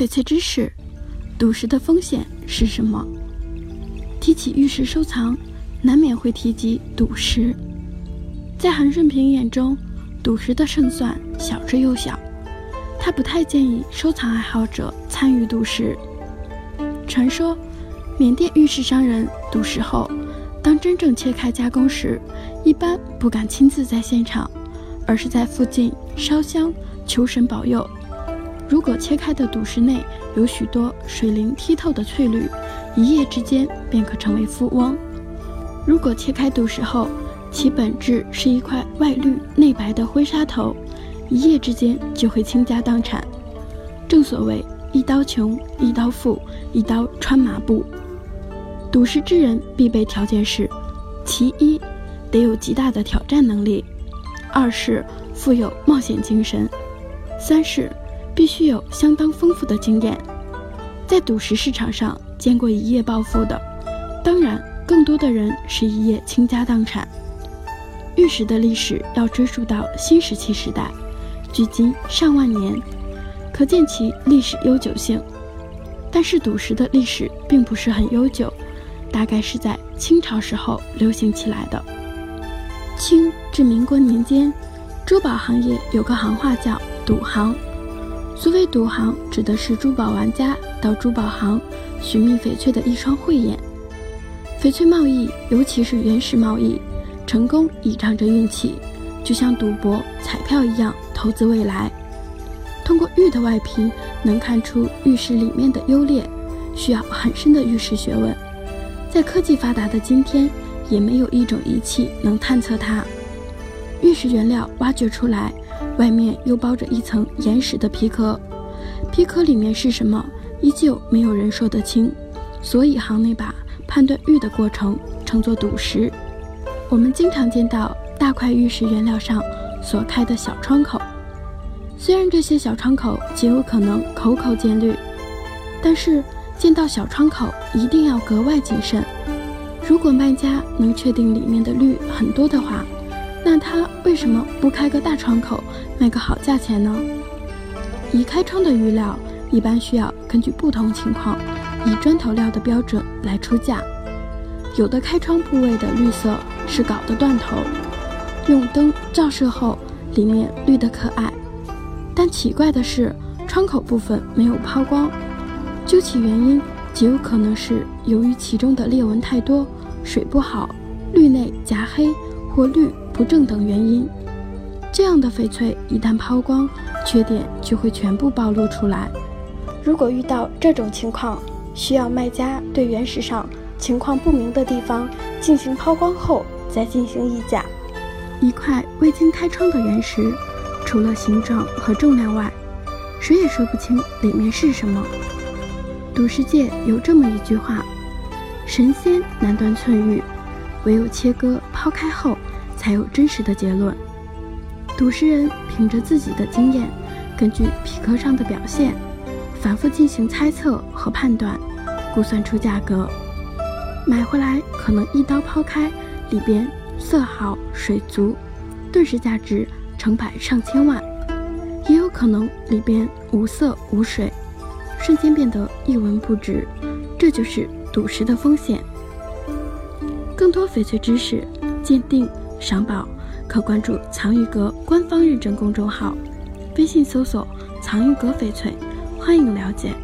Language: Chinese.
翡翠知识：赌石的风险是什么？提起玉石收藏，难免会提及赌石。在韩顺平眼中，赌石的胜算小之又小，他不太建议收藏爱好者参与赌石。传说，缅甸玉石商人赌石后，当真正切开加工时，一般不敢亲自在现场，而是在附近烧香求神保佑。如果切开的赌石内有许多水灵剔透的翠绿，一夜之间便可成为富翁；如果切开赌石后，其本质是一块外绿内白的灰沙头，一夜之间就会倾家荡产。正所谓一刀穷，一刀富，一刀穿麻布。赌石之人必备条件是：其一，得有极大的挑战能力；二是富有冒险精神；三是。必须有相当丰富的经验，在赌石市场上见过一夜暴富的，当然更多的人是一夜倾家荡产。玉石的历史要追溯到新石器时代，距今上万年，可见其历史悠久性。但是赌石的历史并不是很悠久，大概是在清朝时候流行起来的。清至民国年间，珠宝行业有个行话叫赌行。所谓赌行，指的是珠宝玩家到珠宝行寻觅翡翠的一双慧眼。翡翠贸易，尤其是原石贸易，成功倚仗着运气，就像赌博、彩票一样投资未来。通过玉的外皮能看出玉石里面的优劣，需要很深的玉石学问。在科技发达的今天，也没有一种仪器能探测它。玉石原料挖掘出来。外面又包着一层岩石的皮壳，皮壳里面是什么，依旧没有人说得清。所以行内把判断玉的过程称作赌石。我们经常见到大块玉石原料上所开的小窗口，虽然这些小窗口极有可能口口见绿，但是见到小窗口一定要格外谨慎。如果卖家能确定里面的绿很多的话，那他为什么不开个大窗口，卖个好价钱呢？已开窗的玉料一般需要根据不同情况，以砖头料的标准来出价。有的开窗部位的绿色是搞的断头，用灯照射后，里面绿得可爱。但奇怪的是，窗口部分没有抛光，究其原因，极有可能是由于其中的裂纹太多，水不好，绿内夹黑或绿。不正等原因，这样的翡翠一旦抛光，缺点就会全部暴露出来。如果遇到这种情况，需要卖家对原石上情况不明的地方进行抛光后再进行议价。一块未经开窗的原石，除了形状和重量外，谁也说不清里面是什么。赌石界有这么一句话：“神仙难断寸玉，唯有切割抛开后。”才有真实的结论。赌石人凭着自己的经验，根据皮壳上的表现，反复进行猜测和判断，估算出价格。买回来可能一刀抛开，里边色好水足，顿时价值成百上千万；也有可能里边无色无水，瞬间变得一文不值。这就是赌石的风险。更多翡翠知识，鉴定。赏宝可关注藏玉阁官方认证公众号，微信搜索“藏玉阁翡翠”，欢迎了解。